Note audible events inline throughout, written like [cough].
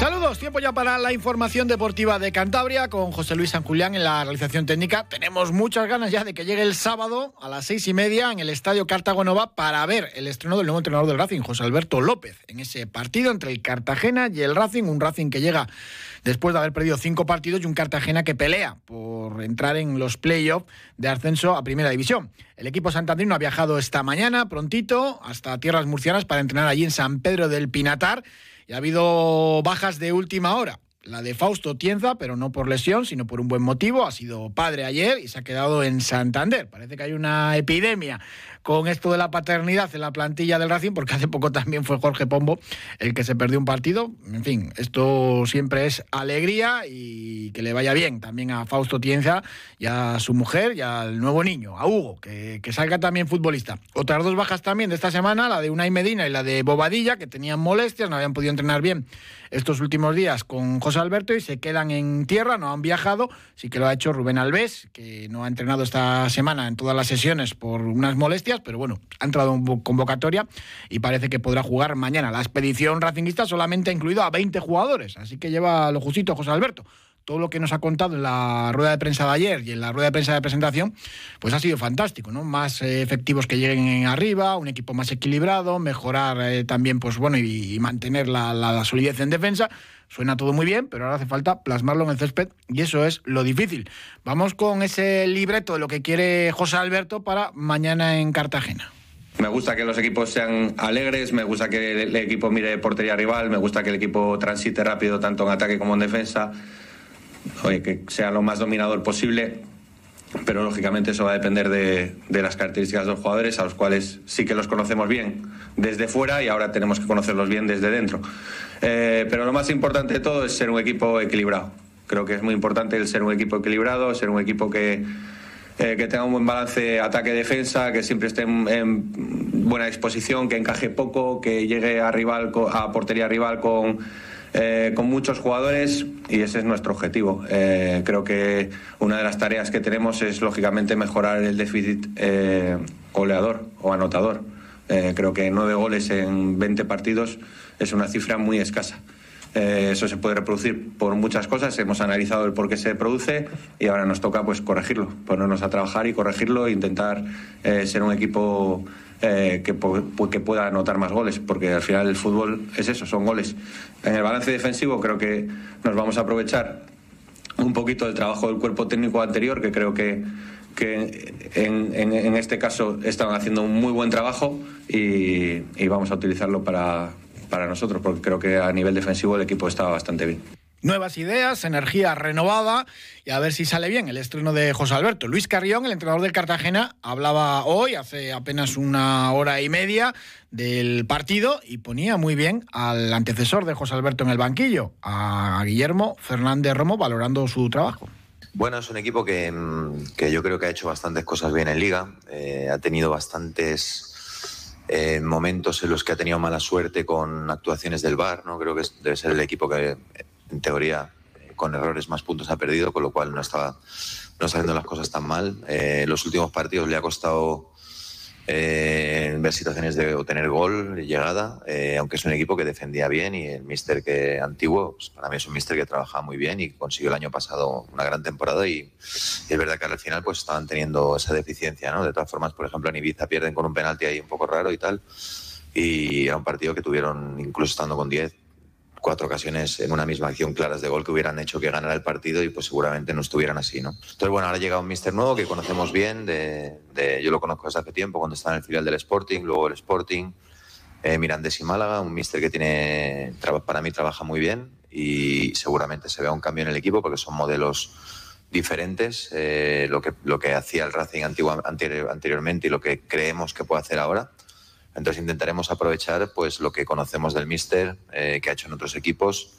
Saludos, tiempo ya para la información deportiva de Cantabria con José Luis San Julián en la realización técnica. Tenemos muchas ganas ya de que llegue el sábado a las seis y media en el Estadio Cartago Nova para ver el estreno del nuevo entrenador del Racing, José Alberto López, en ese partido entre el Cartagena y el Racing, un Racing que llega después de haber perdido cinco partidos y un Cartagena que pelea por entrar en los playoffs de ascenso a Primera División. El equipo santandrino ha viajado esta mañana prontito hasta tierras murcianas para entrenar allí en San Pedro del Pinatar y ha habido bajas de última hora. La de Fausto Tienza, pero no por lesión, sino por un buen motivo. Ha sido padre ayer y se ha quedado en Santander. Parece que hay una epidemia con esto de la paternidad en la plantilla del Racing, porque hace poco también fue Jorge Pombo el que se perdió un partido. En fin, esto siempre es alegría y que le vaya bien también a Fausto Tienza y a su mujer y al nuevo niño, a Hugo, que, que salga también futbolista. Otras dos bajas también de esta semana, la de Unai Medina y la de Bobadilla, que tenían molestias, no habían podido entrenar bien estos últimos días con José Alberto y se quedan en tierra, no han viajado. Sí que lo ha hecho Rubén Alves, que no ha entrenado esta semana en todas las sesiones por unas molestias, pero bueno, ha entrado en convocatoria y parece que podrá jugar mañana. La expedición racinguista solamente ha incluido a 20 jugadores, así que lleva lo justito José Alberto todo lo que nos ha contado en la rueda de prensa de ayer y en la rueda de prensa de presentación, pues ha sido fantástico, ¿no? Más eh, efectivos que lleguen arriba, un equipo más equilibrado, mejorar eh, también, pues bueno, y, mantener la, solidez en defensa. Suena todo muy bien, pero ahora hace falta plasmarlo en el césped y eso es lo difícil. Vamos con ese libreto de lo que quiere José Alberto para mañana en Cartagena. Me gusta que los equipos sean alegres, me gusta que el equipo mire portería rival, me gusta que el equipo transite rápido tanto en ataque como en defensa que sea lo más dominador posible, pero lógicamente eso va a depender de, las características de los jugadores, a los cuales sí que los conocemos bien desde fuera y ahora tenemos que conocerlos bien desde dentro. Eh, pero lo más importante de todo es ser un equipo equilibrado. Creo que es muy importante el ser un equipo equilibrado, ser un equipo que, eh, que tenga un buen balance ataque-defensa, que siempre esté en, buena disposición, que encaje poco, que llegue a, rival, a portería rival con eh, con muchos jugadores y ese es nuestro objetivo. Eh, creo que una de las tareas que tenemos es, lógicamente, mejorar el déficit eh, goleador o anotador. creo que nueve goles en 20 partidos es una cifra muy escasa. eso se puede reproducir por muchas cosas. Hemos analizado el por qué se produce y ahora nos toca pues corregirlo, ponernos a trabajar y corregirlo e intentar ser un equipo eh, que, que, pueda anotar más goles, porque al final el fútbol es eso, son goles. En el balance defensivo creo que nos vamos a aprovechar un poquito del trabajo del cuerpo técnico anterior, que creo que, que en, este caso estaban haciendo un muy buen trabajo y, y vamos a utilizarlo para, para nosotros, porque creo que a nivel defensivo el equipo estaba bastante bien nuevas ideas, energía renovada y a ver si sale bien el estreno de José Alberto. Luis Carrión, el entrenador del Cartagena, hablaba hoy, hace apenas una hora y media, del partido y ponía muy bien al antecesor de José Alberto en el banquillo, a Guillermo Fernández Romo, valorando su trabajo. Bueno, es un equipo que, mm, yo creo que ha hecho bastantes cosas bien en liga, eh, ha tenido bastantes eh, momentos en los que ha tenido mala suerte con actuaciones del VAR, ¿no? Creo que debe ser el equipo que en teoría con errores más puntos ha perdido, con lo cual no estaba no está haciendo las cosas tan mal. Eh, los últimos partidos le ha costado eh, ver situaciones de obtener gol, llegada, eh, aunque es un equipo que defendía bien y el míster que antiguo, pues, para mí es un míster que trabaja muy bien y consiguió el año pasado una gran temporada y, es verdad que al final pues estaban teniendo esa deficiencia, ¿no? De todas formas, por ejemplo, en Ibiza pierden con un penalti ahí un poco raro y tal y era un partido que tuvieron incluso estando con 10 cuatro ocasiones en una misma acción claras de gol que hubieran hecho que ganara el partido y pues seguramente no estuvieran así, ¿no? Entonces, bueno, ahora llega un mister nuevo que conocemos bien, de, yo lo conozco desde hace tiempo, cuando estaba en el filial del Sporting, luego el Sporting, eh, Mirandés y Málaga, un mister que tiene, para mí trabaja muy bien y seguramente se vea un cambio en el equipo porque son modelos diferentes, eh, lo, que, lo que hacía el Racing antiguo, anteriormente y lo que creemos que puede hacer ahora. Entonces intentaremos aprovechar pues lo que conocemos del míster, eh, que ha hecho en otros equipos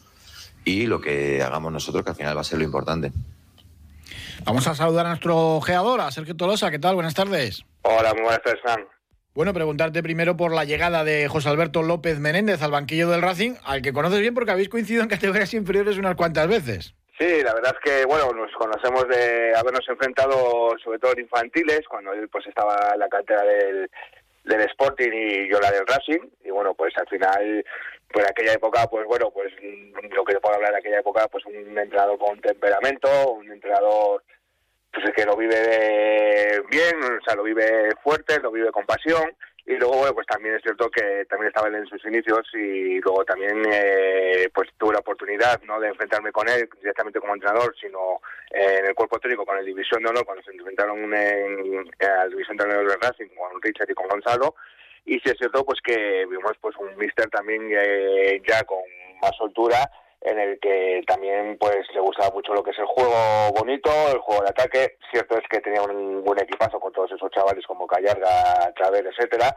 y lo que hagamos nosotros, que al final va a ser lo importante. Vamos a saludar a nuestro geador, a Sergio Tolosa. ¿Qué tal? Buenas tardes. Hola, muy buenas tardes, Sam. Bueno, preguntarte primero por la llegada de José Alberto López Menéndez al banquillo del Racing, al que conoces bien porque habéis coincidido en categorías inferiores unas cuantas veces. Sí, la verdad es que, bueno, nos conocemos de habernos enfrentado, sobre todo en infantiles, cuando él pues estaba en la cantera del, del Sporting y yo la del Racing. Y bueno pues al final pues aquella época pues bueno pues lo que puedo hablar de aquella época pues un entrenador con temperamento un entrenador pues que lo vive bien o sea lo vive fuerte lo vive con pasión y luego bueno, pues también es cierto que también estaba en sus inicios y luego también eh, pues tuve la oportunidad no de enfrentarme con él directamente como entrenador sino eh, en el cuerpo técnico con el división de honor cuando se enfrentaron en, al división de honor de Racing con Richard y con Gonzalo. Y sí es cierto pues que vimos pues un mister también eh, ya con más soltura en el que también pues le gustaba mucho lo que es el juego bonito, el juego de ataque. Cierto es que tenía un buen equipazo con todos esos chavales como Callarga, Traver, etcétera.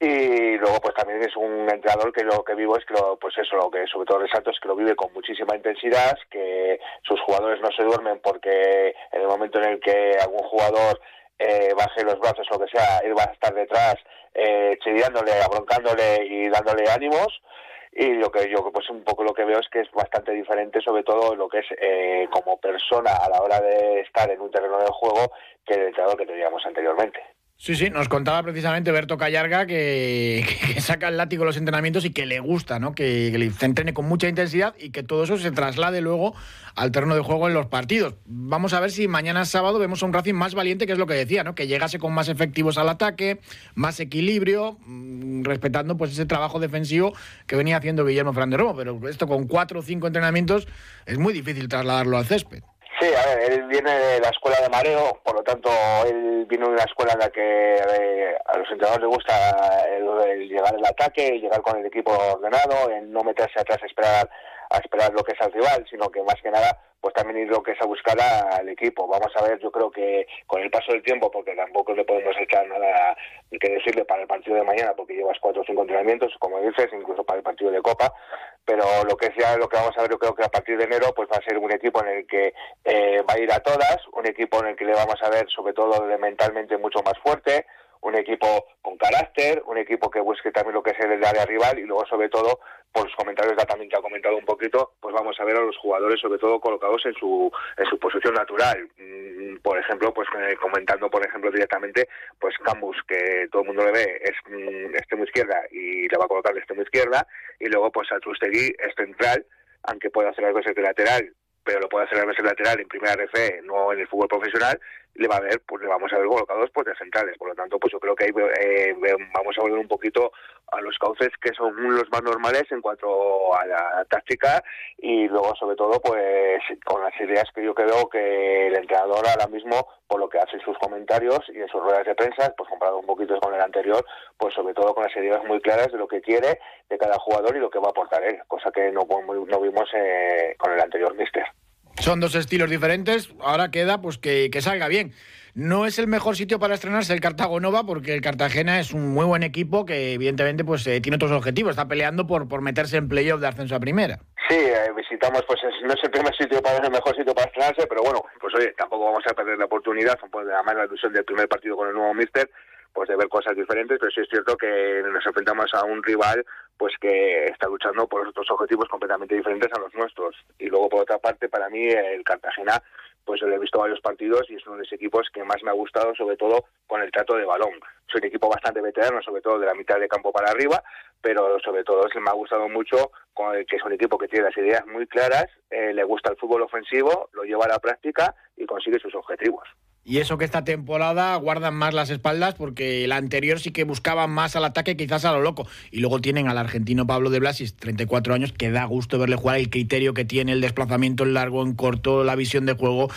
Y luego pues también es un entrenador que lo que vivo es que lo, pues eso, lo que sobre todo resalto es que lo vive con muchísima intensidad, que sus jugadores no se duermen porque en el momento en el que algún jugador eh, baje los brazos o lo que sea, él va a estar detrás eh, chillándole, abroncándole y dándole ánimos y lo que yo pues un poco lo que veo es que es bastante diferente sobre todo lo que es eh, como persona a la hora de estar en un terreno de juego que el entrenador que teníamos anteriormente. Sí, sí, nos contaba precisamente Berto Callarga que, [laughs] saca el látigo los entrenamientos y que le gusta, ¿no? Que, que, entrene con mucha intensidad y que todo eso se traslade luego al terreno de juego en los partidos. Vamos a ver si mañana sábado vemos a un Racing más valiente, que es lo que decía, ¿no? Que llegase con más efectivos al ataque, más equilibrio, mm, respetando pues ese trabajo defensivo que venía haciendo Guillermo Fernández Romo. Pero esto con cuatro o cinco entrenamientos es muy difícil trasladarlo al césped. Él viene de la escuela de mareo, por lo tanto, él vino de una escuela en la que eh, a los entrenadores les gusta el, llegar al ataque, llegar con el equipo ordenado, en no meterse atrás a esperar, a esperar lo que es al rival, sino que más que nada pues también ir lo que es a buscar al equipo. Vamos a ver, yo creo que con el paso del tiempo, porque tampoco le podemos echar nada que decirle para el partido de mañana, porque llevas cuatro o cinco entrenamientos, como dices, incluso para el partido de Copa, pero lo que sea lo que vamos a ver, yo creo que a partir de enero pues va a ser un equipo en el que eh, va a ir a todas, un equipo en el que le vamos a ver sobre todo mentalmente mucho más fuerte, un equipo con carácter, un equipo que busque también lo que es el área rival y luego sobre todo, por los comentarios también que ha comentado un poquito, pues vamos a ver a los jugadores sobre todo colocados en su en su posición natural. Mm, por ejemplo, pues eh, comentando por ejemplo directamente, pues Cambus, que todo el mundo le ve, es mm, extremo izquierda y le va a colocar de extremo izquierda, y luego pues a Trustegui es central, aunque pueda hacer algo de lateral, pero lo puede hacer a veces lateral en primera RF, no en el fútbol profesional, le va a ver, pues le vamos a ver colocados pues de centrales. Por lo tanto, pues yo creo que ahí eh, vamos a volver un poquito a los cauces que son los más normales en cuanto a la táctica y luego sobre todo pues con las ideas que yo creo que el entrenador ahora mismo por lo que hace en sus comentarios y en sus ruedas de prensa, pues comparado un poquito con el anterior, pues sobre todo con las ideas muy claras de lo que quiere de cada jugador y lo que va a aportar él, cosa que no, no vimos eh, con el anterior mister. Son dos estilos diferentes, ahora queda pues que, que salga bien. No es el mejor sitio para estrenarse el Cartago Nova porque el Cartagena es un muy buen equipo que evidentemente pues eh, tiene otros objetivos, está peleando por, por meterse en playoff de ascenso a primera. Sí, eh, visitamos, pues no es el primer sitio para el mejor sitio para estrenarse, pero bueno, pues oye, tampoco vamos a perder la oportunidad, pues, además la ilusión del primer partido con el nuevo Mister, pues de ver cosas diferentes, pero sí es cierto que nos enfrentamos a un rival pues que está luchando por otros objetivos completamente diferentes a los nuestros. Y luego por otra parte, para mí el Cartagena pues lo he visto varios partidos y es uno de los equipos que más me ha gustado, sobre todo con el trato de balón. Soy un equipo bastante veterano, sobre todo de la mitad de campo para arriba, pero sobre todo me ha gustado mucho con el que es un equipo que tiene las ideas muy claras, eh, le gusta el fútbol ofensivo, lo lleva a la práctica y consigue sus objetivos. Y eso que esta temporada guardan más las espaldas porque la anterior sí que buscaban más al ataque, quizás a lo loco. Y luego tienen al argentino Pablo de Blasis, 34 años, que da gusto verle jugar, el criterio que tiene, el desplazamiento en largo, en corto, la visión de juego.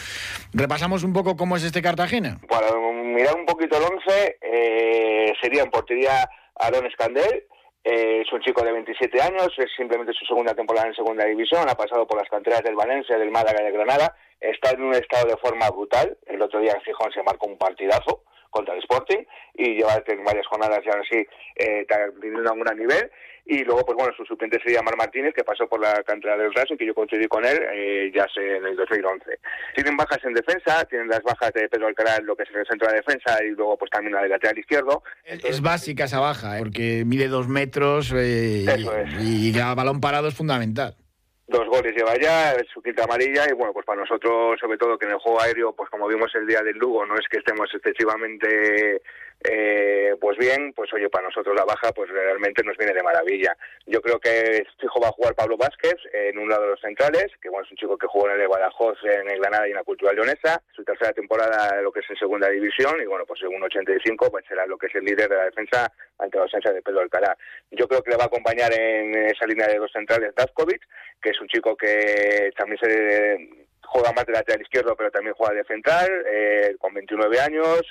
Repasamos un poco cómo es este Cartagena. Para mirar un poquito el 11, eh, sería en portería Aaron Escandel, eh, es un chico de 27 años, es simplemente su segunda temporada en segunda división, ha pasado por las canteras del Valencia, del Málaga y de Granada está en un estado de forma brutal. El otro día en Gijón se marcó un partidazo contra el Sporting y lleva varias jornadas ya así eh, teniendo un gran nivel. Y luego, pues bueno, su suplente sería Mar Martínez, que pasó por la cantera del Racing, que yo coincidí con él eh, ya sé, en el 2011. Tienen bajas en defensa, tienen las bajas de Pedro Alcaraz, lo que es el centro de defensa, y luego pues también la de lateral izquierdo. es básica esa baja, ¿eh? porque mide dos metros eh, y, y, el balón parado es fundamental dos goles lleva ya, su quinta amarilla y bueno, pues para nosotros, sobre todo que en el juego aéreo, pues como vimos el día del Lugo, no es que estemos excesivamente eh, pues bien, pues oye, para nosotros la baja pues realmente nos viene de maravilla. Yo creo que fijo va a jugar Pablo Vázquez en un lado de los centrales, que bueno, es un chico que jugó en el Badajoz, en el Granada y en la Cultura Leonesa, su tercera temporada lo que es en segunda división y bueno, pues según 85 pues será lo que es el líder de la defensa ante la ausencia de Pedro Alcalá. Yo creo que le va a acompañar en esa línea de dos centrales Dazkovic, que es un chico que también se juega más de lateral izquierdo, pero también juega de central, eh, con 29 años,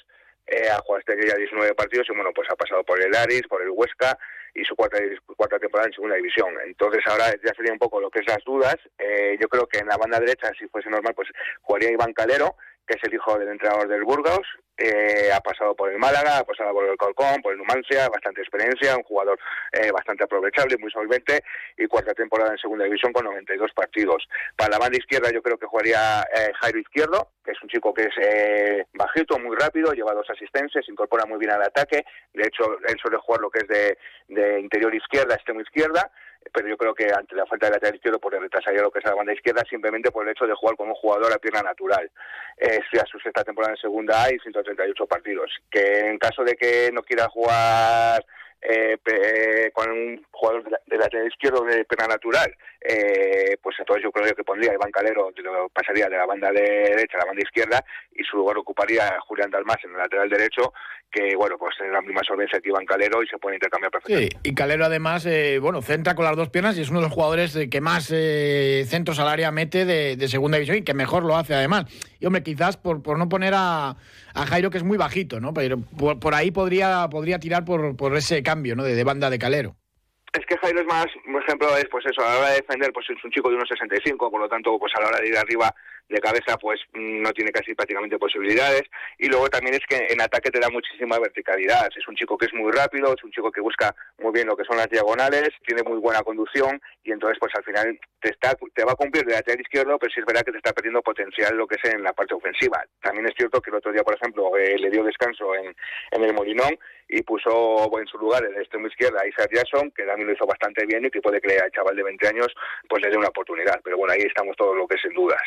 eh, ha jugado este ya 19 partidos y bueno, pues ha pasado por el Aris, por el Huesca y su cuarta, cuarta temporada en segunda división. Entonces ahora ya sería un poco lo que es las dudas. Eh, yo creo que en la banda derecha, si fuese normal, pues jugaría Iván Calero, que es el hijo del entrenador del Burgos, eh, ha pasado por el Málaga, ha pasado por el Colcón, por el Numancia, bastante experiencia, un jugador eh, bastante aprovechable, muy solvente y cuarta temporada en segunda división con 92 partidos. Para la banda izquierda yo creo que jugaría eh, Jairo Izquierdo, que es un chico que es eh, bajito, muy rápido, lleva dos asistencias, incorpora muy bien al ataque, de hecho él suele jugar lo que es de, de interior izquierda, extremo izquierda, pero yo creo que ante la falta de lateral izquierdo pues retrasaría lo que es la banda izquierda simplemente por el hecho de jugar como un jugador a pierna natural. Es ya su sexta temporada en segunda A y 138 partidos. Que en caso de que no quiera jugar eh, eh, con un jugador de, lateral izquierdo de pena natural, eh, pues entonces yo creo que pondría Iván Calero, pasaría de la banda derecha a la banda izquierda y su lugar ocuparía Julián Dalmas en el lateral derecho, que bueno, pues tiene la misma solvencia que Iván Calero y se puede intercambiar perfectamente. Sí, y Calero además, eh, bueno, centra con las dos piernas y es uno de los jugadores que más eh, centros al área mete de, segunda división y que mejor lo hace además. Y hombre, quizás por, por no poner a, a Jairo que es muy bajito, ¿no? Pero por, ahí podría, podría tirar por, por ese cambio, ¿no? De, banda de Calero. Es que Jairo es más, por ejemplo, es pues eso, a la hora de defender, pues es un chico de unos 65, por lo tanto, pues a la hora de ir arriba de cabeza pues no tiene casi prácticamente posibilidades y luego también es que en ataque te da muchísima verticalidad es un chico que es muy rápido es un chico que busca muy bien lo que son las diagonales tiene muy buena conducción y entonces pues al final te está te va a cumplir de lateral izquierdo pero sí es verdad que te está perdiendo potencial lo que es en la parte ofensiva también es cierto que el otro día por ejemplo eh, le dio descanso en el Molinón y puso en su lugar el extremo izquierda a Isaac Jackson, que también lo hizo bastante bien y que puede que al chaval de 20 años pues le dé una oportunidad. Pero bueno, ahí estamos todos lo que es en dudas.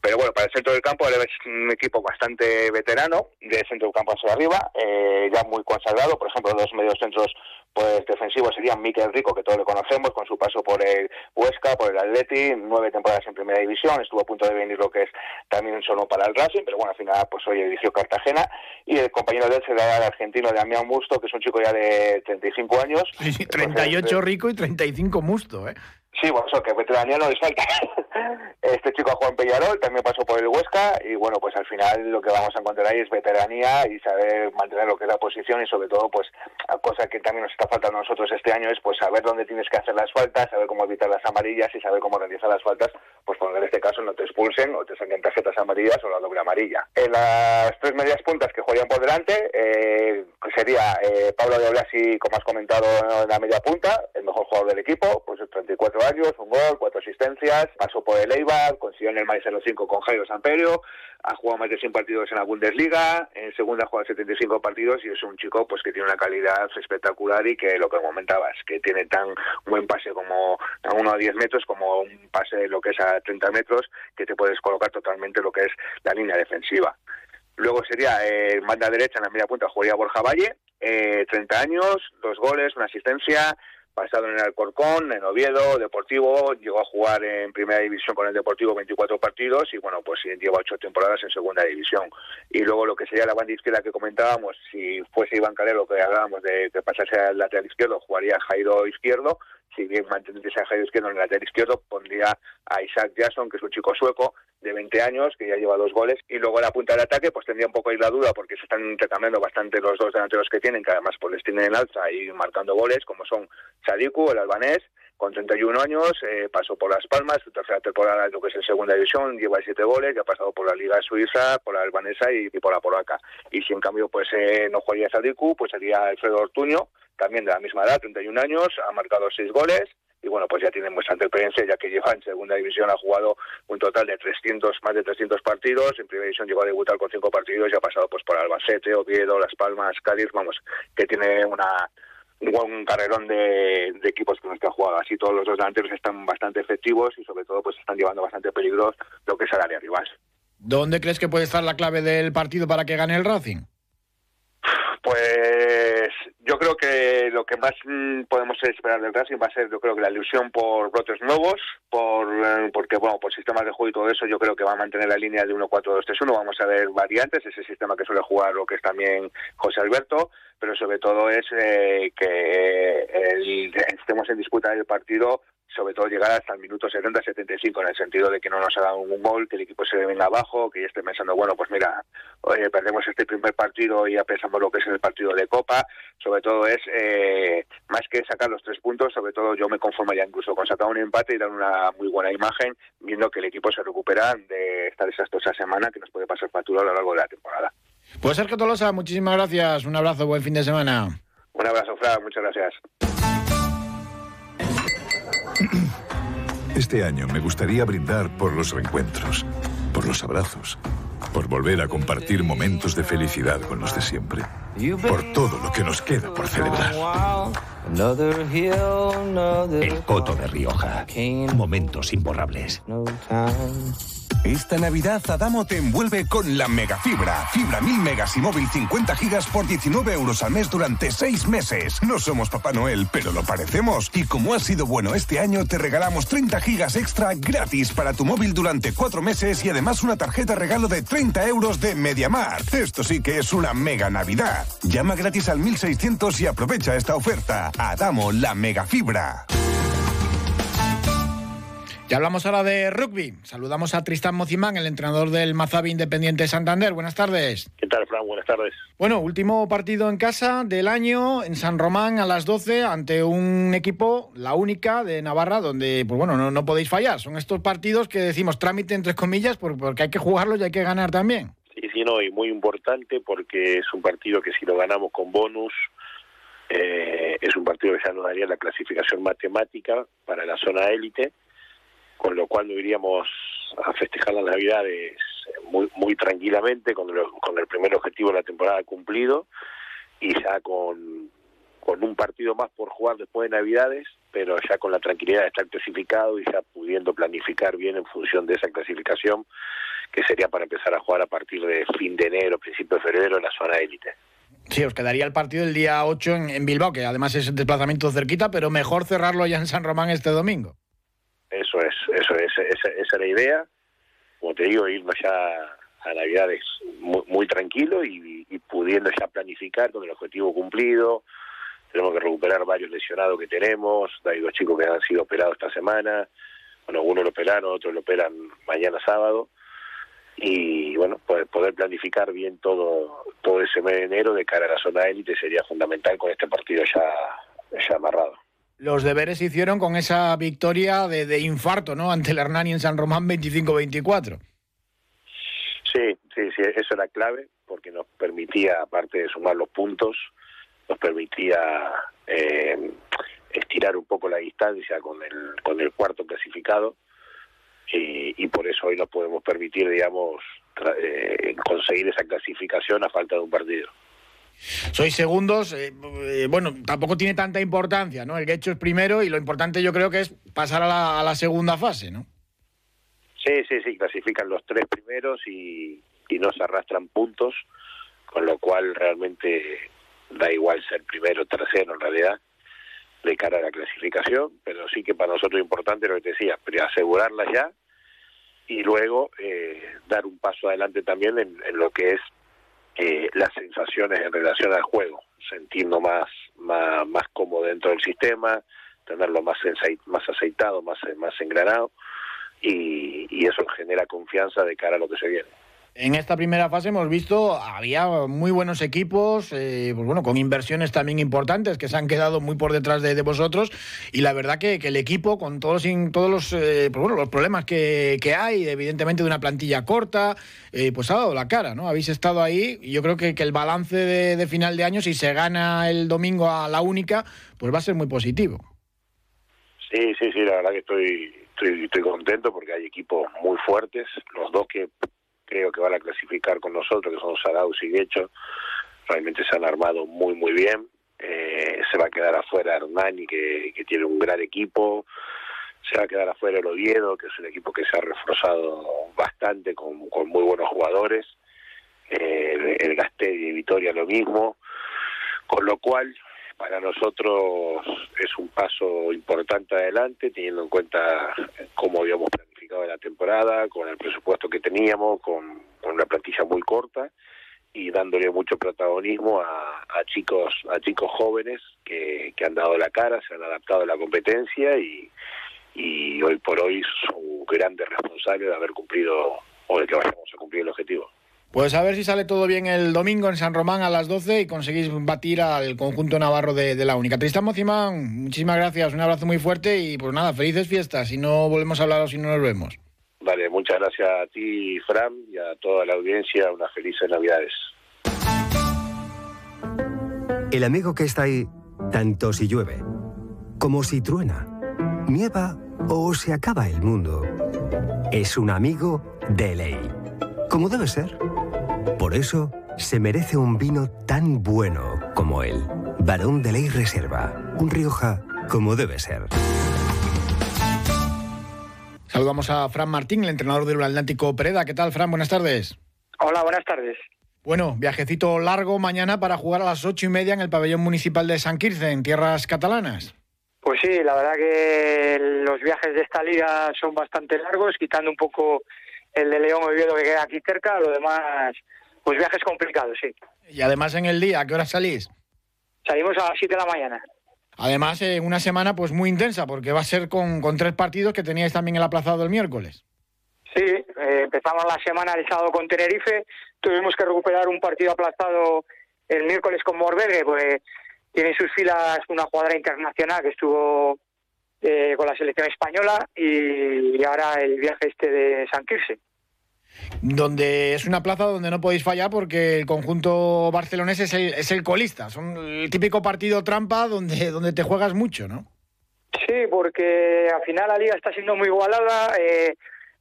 Pero bueno, para el centro del campo es un equipo bastante veterano, de centro del campo hacia arriba, eh, ya muy consagrado. Por ejemplo, los medios centros pues defensivos serían Miquel Rico, que todos le conocemos, con su paso por el Huesca, por el Atleti, nueve temporadas en primera división, estuvo a punto de venir lo que es también solo para el Racing, pero bueno, al final pues hoy dirigió Cartagena, y el compañero de él será el argentino de Damián Musto, que es un chico ya de 35 años. Sí, 38 rico y 35 Musto, ¿eh? Sí, bueno, eso, que veteranía no les falta. [laughs] Este chico Juan Peñarol también pasó por el Huesca y bueno, pues al final lo que vamos a encontrar ahí es veteranía y saber mantener lo que es la posición y sobre todo pues cosa que también nos está faltando a nosotros este año es pues saber dónde tienes que hacer las faltas, saber cómo evitar las amarillas y saber cómo realizar las faltas, pues porque en este caso no te expulsen o te saquen tarjetas amarillas o la doble amarilla. En las tres medias puntas que juegan por delante eh, sería eh, Pablo de Blasi, como has comentado, en la media punta, el mejor jugador del equipo, pues 34 años, un gol, cuatro asistencias, pasó por el Eibar, consiguió en el Maíz 05 con Jairo Samperio, ha jugado más de 100 partidos en la Bundesliga, en segunda ha jugado 75 partidos y es un chico pues que tiene una calidad espectacular y que lo que comentabas, que tiene tan buen pase como a 1 a 10 metros como un pase lo que es a 30 metros que te puedes colocar totalmente lo que es la línea defensiva. Luego sería eh, banda derecha en la media punta jugaría Borja Valle, eh, 30 años, dos goles, una asistencia, pasado en el Alcorcón, en Oviedo, Deportivo, llegó a jugar en primera división con el Deportivo 24 partidos y bueno, pues lleva ocho temporadas en segunda división. Y luego lo que sería la banda izquierda que comentábamos, si fuese Iván Calero, que hablábamos de que pasase al lateral izquierdo, jugaría Jairo izquierdo, si bien mantendría a Jairo izquierdo en el lateral izquierdo, pondría a Isaac Jackson, que es un chico sueco de 20 años, que ya lleva dos goles, y luego la punta del ataque, pues tendría un poco ahí la duda, porque se están intercambiando bastante los dos delanteros que tienen, que además pues les tienen en alza y marcando goles, como son Sadiku, el albanés, con 31 años, eh, pasó por Las Palmas, su tercera temporada en lo que es en segunda división, lleva siete goles, ya ha pasado por la Liga Suiza, por la albanesa y, por la polaca. Y si en cambio pues eh, no jugaría Sadiku, pues sería Alfredo Ortuño, también de la misma edad, 31 años, ha marcado seis goles y bueno, pues ya tiene bastante experiencia, ya que lleva en segunda división, ha jugado un total de 300, más de 300 partidos, en primera división llegó a debutar con cinco partidos y ha pasado pues por Albacete, Oviedo, Las Palmas, Cádiz, vamos, que tiene una un carrerón de, equipos con los que ha jugado. Así todos los dos delanteros están bastante efectivos y sobre todo pues están llevando bastante peligro lo que es el área rival. ¿Dónde crees que puede estar la clave del partido para que gane el Racing? Pues yo creo que lo que más mm, podemos esperar del Racing va a ser, yo creo que la ilusión por brotes nuevos, por eh, porque bueno, por sistemas de juego y todo eso, yo creo que va a mantener la línea de 1-4-2-3-1. Vamos a ver variantes, ese sistema que suele jugar lo que es también José Alberto, pero sobre todo es eh, que el, [laughs] estemos en disputa del partido sobre todo llegar hasta el minuto 70-75, en el sentido de que no nos ha dado un gol, que el equipo se venga abajo, que ya esté pensando, bueno, pues mira, perdemos este primer partido y ya pensamos lo que es el partido de Copa. Sobre todo es, eh, más que sacar los tres puntos, sobre todo yo me conformaría incluso con sacar un empate y dar una muy buena imagen, viendo que el equipo se recupera de esta desastrosa semana que nos puede pasar factura a lo largo de la temporada. Pues Sergio Tolosa, muchísimas gracias. Un abrazo, buen fin de semana. Un abrazo, Fran, muchas gracias. Este año me gustaría brindar por los reencuentros, por los abrazos, por volver a compartir momentos de felicidad con los de siempre, por todo lo que nos queda por celebrar. El Coto de Rioja. Momentos imborrables. Esta Navidad Adamo te envuelve con la megafibra. Fibra 1000 megas y móvil 50 gigas por 19 euros al mes durante 6 meses. No somos Papá Noel, pero lo parecemos. Y como ha sido bueno este año, te regalamos 30 gigas extra gratis para tu móvil durante 4 meses y además una tarjeta regalo de 30 euros de Mediamar. Esto sí que es una mega Navidad. Llama gratis al 1600 y aprovecha esta oferta. Adamo, la megafibra. Ya hablamos ahora de rugby. Saludamos a Tristan Mocimán, el entrenador del Mazabi Independiente Santander. Buenas tardes. ¿Qué tal, Fran? Buenas tardes. Bueno, último partido en casa del año en San Román a las 12 ante un equipo, la única de Navarra, donde, pues bueno, no, podéis fallar. Son estos partidos que decimos trámite entre comillas porque hay que jugarlos y hay que ganar también. Sí, sí, no, y muy importante porque es un partido que si lo ganamos con bonus, eh, es un partido que ya nos daría la clasificación matemática para la zona élite con lo cual nos iríamos a festejar las Navidades muy, muy tranquilamente, con, el primer objetivo de la temporada cumplido y ya con, con un partido más por jugar después de Navidades, pero ya con la tranquilidad de estar clasificado y ya pudiendo planificar bien en función de esa clasificación, que sería para empezar a jugar a partir de fin de enero, principio de febrero en la zona élite. Sí, os quedaría el partido el día 8 en, Bilbao, que además es desplazamiento cerquita, pero mejor cerrarlo ya en San Román este domingo. Eso es, eso es, esa, es la idea. Como te digo, irnos ya a Navidades muy, muy tranquilo y, pudiendo ya planificar con el objetivo cumplido. Tenemos que recuperar varios lesionados que tenemos. Hay dos chicos que han sido operados esta semana. Bueno, uno lo operaron, otro lo operan mañana sábado. Y bueno, poder, poder planificar bien todo todo ese mes de enero de cara a la zona élite sería fundamental con este partido ya, ya amarrado los deberes se hicieron con esa victoria de, infarto, ¿no? Ante el Hernani en San Román 25-24. Sí, sí, sí, eso era clave porque nos permitía, aparte de sumar los puntos, nos permitía eh, estirar un poco la distancia con el, con el cuarto clasificado y, por eso hoy nos podemos permitir, digamos, eh, conseguir esa clasificación a falta de un partido. Sois segundos, eh, eh, bueno, tampoco tiene tanta importancia, ¿no? El que hecho es primero y lo importante yo creo que es pasar a la, segunda fase, ¿no? Sí, sí, sí, clasifican los tres primeros y, y no se arrastran puntos, con lo cual realmente da igual ser primero o tercero en realidad de cara a la clasificación, pero sí que para nosotros es importante lo que te decía, asegurarla ya y luego eh, dar un paso adelante también en lo que es eh, las sensaciones en relación al juego, sentirnos más, más, más cómodo dentro del sistema, tenerlo más, más aceitado, más, más engranado, y, y eso genera confianza de cara a lo que se viene. En esta primera fase hemos visto, había muy buenos equipos, eh, pues bueno, con inversiones también importantes que se han quedado muy por detrás de, vosotros y la verdad que, el equipo, con todos, todos los, eh, pues problemas que, hay, evidentemente de una plantilla corta, eh, pues ha dado la cara, ¿no? Habéis estado ahí y yo creo que, el balance de, final de año, si se gana el domingo a la única, pues va a ser muy positivo. Sí, sí, sí, la verdad que estoy, estoy, estoy contento porque hay equipos muy fuertes, los dos que creo que van a clasificar con nosotros, que son Saraus y Guecho, realmente se han armado muy, muy bien. Eh, se va a quedar afuera Hernani, que, tiene un gran equipo. Se va a quedar afuera el Oviedo, que es un equipo que se ha reforzado bastante con, con muy buenos jugadores. El Gastel y Vitoria lo mismo. con lo cual para nosotros es un paso importante adelante, teniendo en cuenta cómo habíamos planificado la temporada, con el presupuesto que teníamos, con, una plantilla muy corta y dándole mucho protagonismo a, chicos a chicos jóvenes que, que, han dado la cara, se han adaptado a la competencia y, y hoy por hoy son grandes responsables de haber cumplido o de que vayamos a cumplir el objetivo. Pues a ver si sale todo bien el domingo en San Román a las 12 y conseguís batir al conjunto navarro de, la única. Tristán Mocimán, muchísimas gracias, un abrazo muy fuerte y pues nada, felices fiestas. Si no volvemos a hablar o si no nos vemos. Vale, muchas gracias a ti, Fran, y a toda la audiencia. Unas felices Navidades. El amigo que está ahí, tanto si llueve como si truena, nieva o se acaba el mundo, es un amigo de ley. Como debe ser. Por eso se merece un vino tan bueno como él. Barón de Ley Reserva. Un Rioja como debe ser. Saludamos a Fran Martín, el entrenador del Atlántico Pereda. ¿Qué tal, Fran? Buenas tardes. Hola, buenas tardes. Bueno, viajecito largo mañana para jugar a las ocho y media en el pabellón municipal de San Quirce, en tierras catalanas. Pues sí, la verdad que los viajes de esta liga son bastante largos, quitando un poco el de León Oviedo que queda aquí cerca, lo demás, pues viajes complicados, sí. Y además en el día, ¿a qué hora salís? Salimos a las 7 de la mañana. Además, eh, una semana pues muy intensa, porque va a ser con, con tres partidos que teníais también el aplazado el miércoles. Sí, eh, empezamos la semana el sábado con Tenerife, tuvimos que recuperar un partido aplazado el miércoles con Morbegue, pues tiene en sus filas una jugadora internacional que estuvo eh, con la selección española y, ahora el viaje este de San Quirse. Donde es una plaza donde no podéis fallar porque el conjunto barcelonés es el, es el colista. Son el típico partido trampa donde, donde te juegas mucho, ¿no? Sí, porque al final la liga está siendo muy igualada. Eh,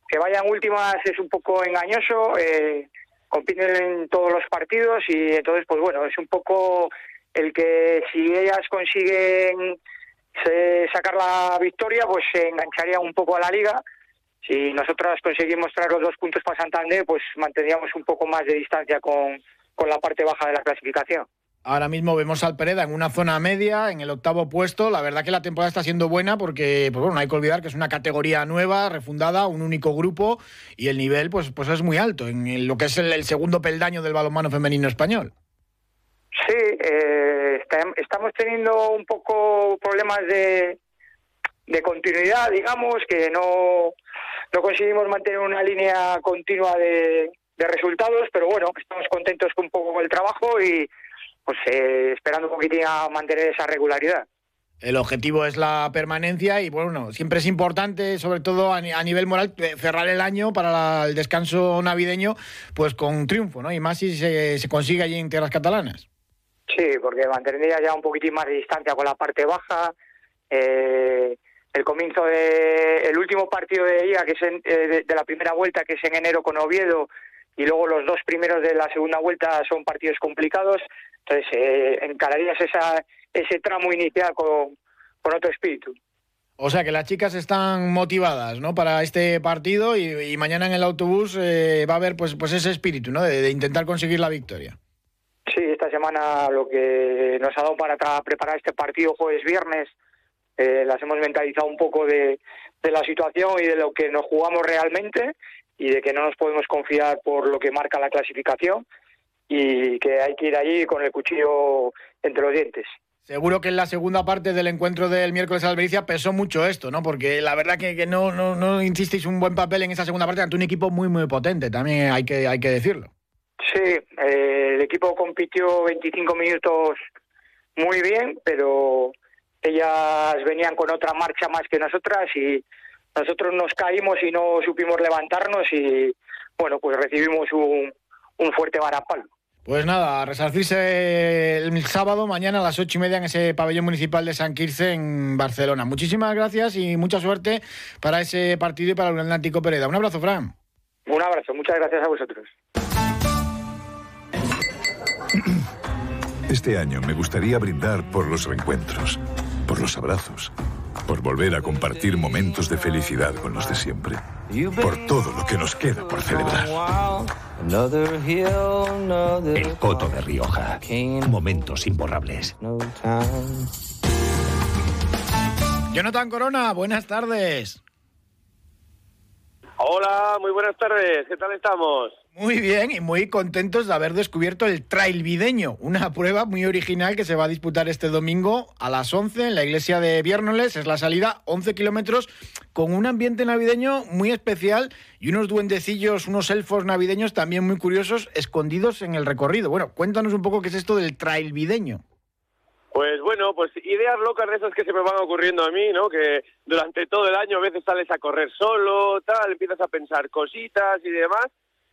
que vayan últimas es un poco engañoso. Eh, compiten en todos los partidos y entonces, pues bueno, es un poco el que si ellas consiguen sacar la victoria, pues se engancharía un poco a la liga. Si nosotras conseguimos traer los dos puntos para Santander, pues mantendríamos un poco más de distancia con, con la parte baja de la clasificación. Ahora mismo vemos al Pereda en una zona media, en el octavo puesto. La verdad que la temporada está siendo buena porque, pues bueno, no hay que olvidar que es una categoría nueva, refundada, un único grupo y el nivel, pues, pues es muy alto en lo que es el, segundo peldaño del balonmano femenino español. Sí, eh, estamos teniendo un poco problemas de, de continuidad, digamos, que no, no conseguimos mantener una línea continua de, de resultados, pero bueno, estamos contentos con un poco con el trabajo y pues eh, esperando un poquitín a mantener esa regularidad. El objetivo es la permanencia y bueno, siempre es importante, sobre todo a, nivel moral, eh, cerrar el año para el descanso navideño, pues con triunfo, ¿no? Y más si se, se consigue allí en tierras catalanas. Sí, porque mantendría ya un poquitín más de distancia con la parte baja. Eh, el comienzo de el último partido de día que es eh, de, la primera vuelta que es en enero con Oviedo y luego los dos primeros de la segunda vuelta son partidos complicados entonces eh, encararías esa ese tramo inicial con, con otro espíritu o sea que las chicas están motivadas ¿no? para este partido y, mañana en el autobús eh, va a haber pues pues ese espíritu ¿no? de intentar conseguir la victoria Sí, esta semana lo que nos ha dado para preparar este partido jueves-viernes, eh, las hemos mentalizado un poco de, la situación y de lo que nos jugamos realmente y de que no nos podemos confiar por lo que marca la clasificación y que hay que ir allí con el cuchillo entre los dientes. Seguro que en la segunda parte del encuentro del miércoles de Albericia pesó mucho esto, ¿no? Porque la verdad que, no, no, no insististeis un buen papel en esa segunda parte ante un equipo muy, muy potente, también hay que, hay que decirlo. Sí, eh, el equipo compitió 25 minutos muy bien, pero ellas venían con otra marcha más que nosotras y nosotros nos caímos y no supimos levantarnos y bueno, pues recibimos un, un fuerte varapalo. Pues nada, a resarcirse el sábado, mañana a las ocho y media en ese pabellón municipal de San Quirce en Barcelona. Muchísimas gracias y mucha suerte para ese partido y para el Atlántico Pereda. Un abrazo, Fran. Un abrazo, muchas gracias a vosotros. Este año me gustaría brindar por los reencuentros, por los abrazos, por volver a compartir momentos de felicidad con los de siempre. por todo lo que nos queda por celebrar. El Coto de Rioja. Momentos imborrables. Jonathan Corona, buenas tardes. Hola, muy buenas tardes. ¿Qué tal estamos? Muy bien y muy contentos de haber descubierto el Trail Videño, una prueba muy original que se va a disputar este domingo a las 11 en la iglesia de Viérnoles. Es la salida, 11 kilómetros, con un ambiente navideño muy especial y unos duendecillos, unos elfos navideños también muy curiosos escondidos en el recorrido. Bueno, cuéntanos un poco qué es esto del Trail Videño. Pues bueno, pues ideas locas de esas que se me van ocurriendo a mí, ¿no? Que durante todo el año a veces sales a correr solo, tal, empiezas a pensar cositas y demás.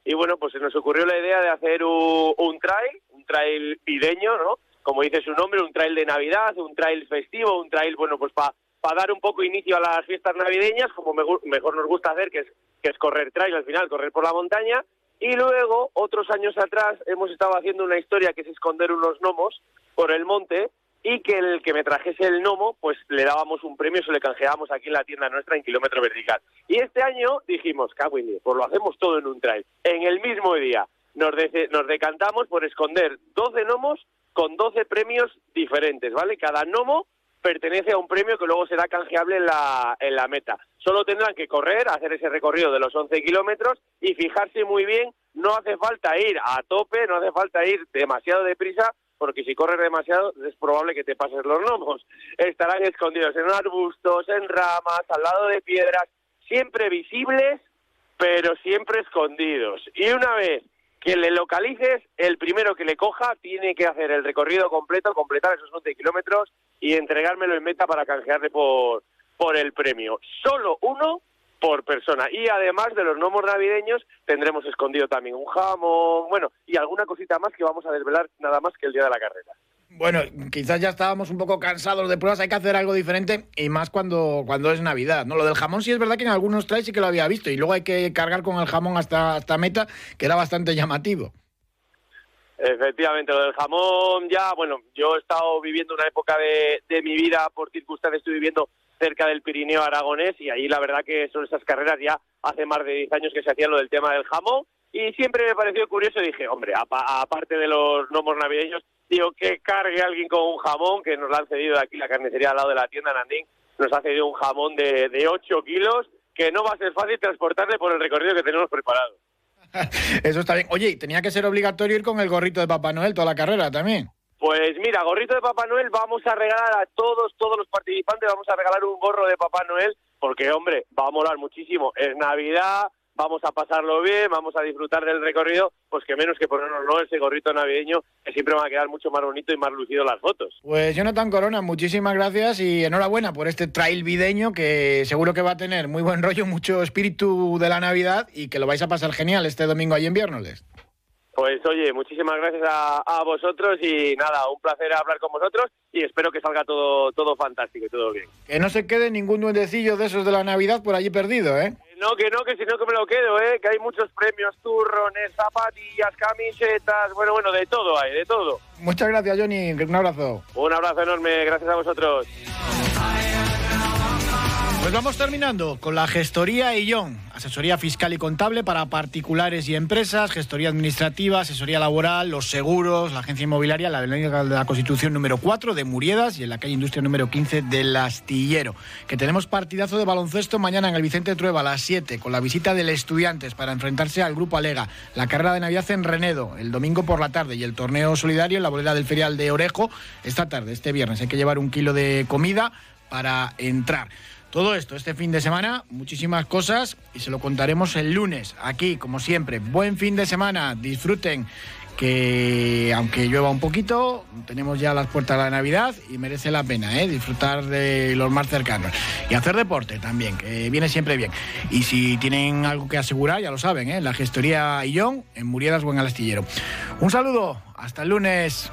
Y bueno, pues se nos ocurrió la idea de hacer un, trail, un trail videño, ¿no? Como dice su nombre, un trail de Navidad, un trail festivo, un trail, bueno, pues para dar un poco inicio a las fiestas navideñas, como mejor nos gusta hacer, que es, que es correr trail al final, correr por la montaña. Y luego, otros años atrás, hemos estado haciendo una historia que es esconder unos gnomos por el monte y que el que me trajese el gnomo, pues le dábamos un premio, se le canjeábamos aquí en la tienda nuestra en kilómetro vertical. Y este año dijimos, Cagüini, pues lo hacemos todo en un trail. En el mismo día nos, nos decantamos por esconder 12 gnomos con 12 premios diferentes, ¿vale? Cada gnomo pertenece a un premio que luego será canjeable en la, en la meta. Solo tendrán que correr, hacer ese recorrido de los 11 kilómetros y fijarse muy bien, no hace falta ir a tope, no hace falta ir demasiado deprisa, porque si corres demasiado es probable que te pases los gnomos. Estarán escondidos en arbustos, en ramas, al lado de piedras, siempre visibles, pero siempre escondidos. Y una vez que le localices, el primero que le coja tiene que hacer el recorrido completo, completar esos 11 kilómetros y entregármelo en meta para canjearle por, por el premio. Solo uno por persona. Y además de los gnomos navideños, tendremos escondido también un jamón, bueno, y alguna cosita más que vamos a desvelar nada más que el día de la carrera. Bueno, quizás ya estábamos un poco cansados de pruebas, hay que hacer algo diferente y más cuando, cuando es Navidad, ¿no? Lo del jamón sí es verdad que en algunos trails sí que lo había visto y luego hay que cargar con el jamón hasta, hasta meta, que era bastante llamativo. Efectivamente, lo del jamón ya, bueno, yo he estado viviendo una época de, de mi vida, por circunstancias estoy viviendo cerca del Pirineo aragonés y ahí la verdad que son esas carreras ya hace más de 10 años que se hacía lo del tema del jamón y siempre me pareció curioso y dije, hombre, aparte de los gnomos navideños, digo, que cargue alguien con un jamón que nos lo han cedido aquí la carnicería al lado de la tienda Nandín, nos ha cedido un jamón de, de 8 kilos que no va a ser fácil transportarle por el recorrido que tenemos preparado. [laughs] Eso está bien. Oye, tenía que ser obligatorio ir con el gorrito de Papá Noel toda la carrera también. Pues mira, gorrito de Papá Noel, vamos a regalar a todos, todos los participantes, vamos a regalar un gorro de Papá Noel, porque hombre, va a molar muchísimo. Es Navidad, vamos a pasarlo bien, vamos a disfrutar del recorrido, pues que menos que ponernos ¿no? ese gorrito navideño, que siempre va a quedar mucho más bonito y más lucido las fotos. Pues Jonathan Corona, muchísimas gracias y enhorabuena por este trail videño que seguro que va a tener muy buen rollo, mucho espíritu de la Navidad y que lo vais a pasar genial este domingo ahí en Viernes. Pues oye, muchísimas gracias a, vosotros y nada, un placer hablar con vosotros y espero que salga todo, todo fantástico y todo bien. Que no se quede ningún duendecillo de esos de la Navidad por allí perdido, ¿eh? No, que no, que si no que me lo quedo, ¿eh? Que hay muchos premios, turrones, zapatillas, camisetas, bueno, bueno, de todo hay, de todo. Muchas gracias, Johnny, un abrazo. Un abrazo enorme, gracias a vosotros. Pues vamos terminando con la gestoría Illón, asesoría fiscal y contable para particulares y empresas, gestoría administrativa, asesoría laboral, los seguros, la agencia inmobiliaria, la de la Constitución número 4 de Muriedas y en la calle Industria número 15 del Astillero. Que tenemos partidazo de baloncesto mañana en el Vicente Trueba a las 7 con la visita del Estudiantes para enfrentarse al Grupo Alega, la carrera de Navidad en Renedo el domingo por la tarde y el torneo solidario en la bolera del ferial de Orejo esta tarde, este viernes. Hay que llevar un kilo de comida para entrar. Todo esto este fin de semana, muchísimas cosas y se lo contaremos el lunes aquí, como siempre. Buen fin de semana, disfruten que aunque llueva un poquito, tenemos ya las puertas de la Navidad y merece la pena ¿eh? disfrutar de los más cercanos. Y hacer deporte también, que viene siempre bien. Y si tienen algo que asegurar, ya lo saben, ¿eh? la gestoría Illón en Muriedas o en el Astillero. Un saludo, hasta el lunes.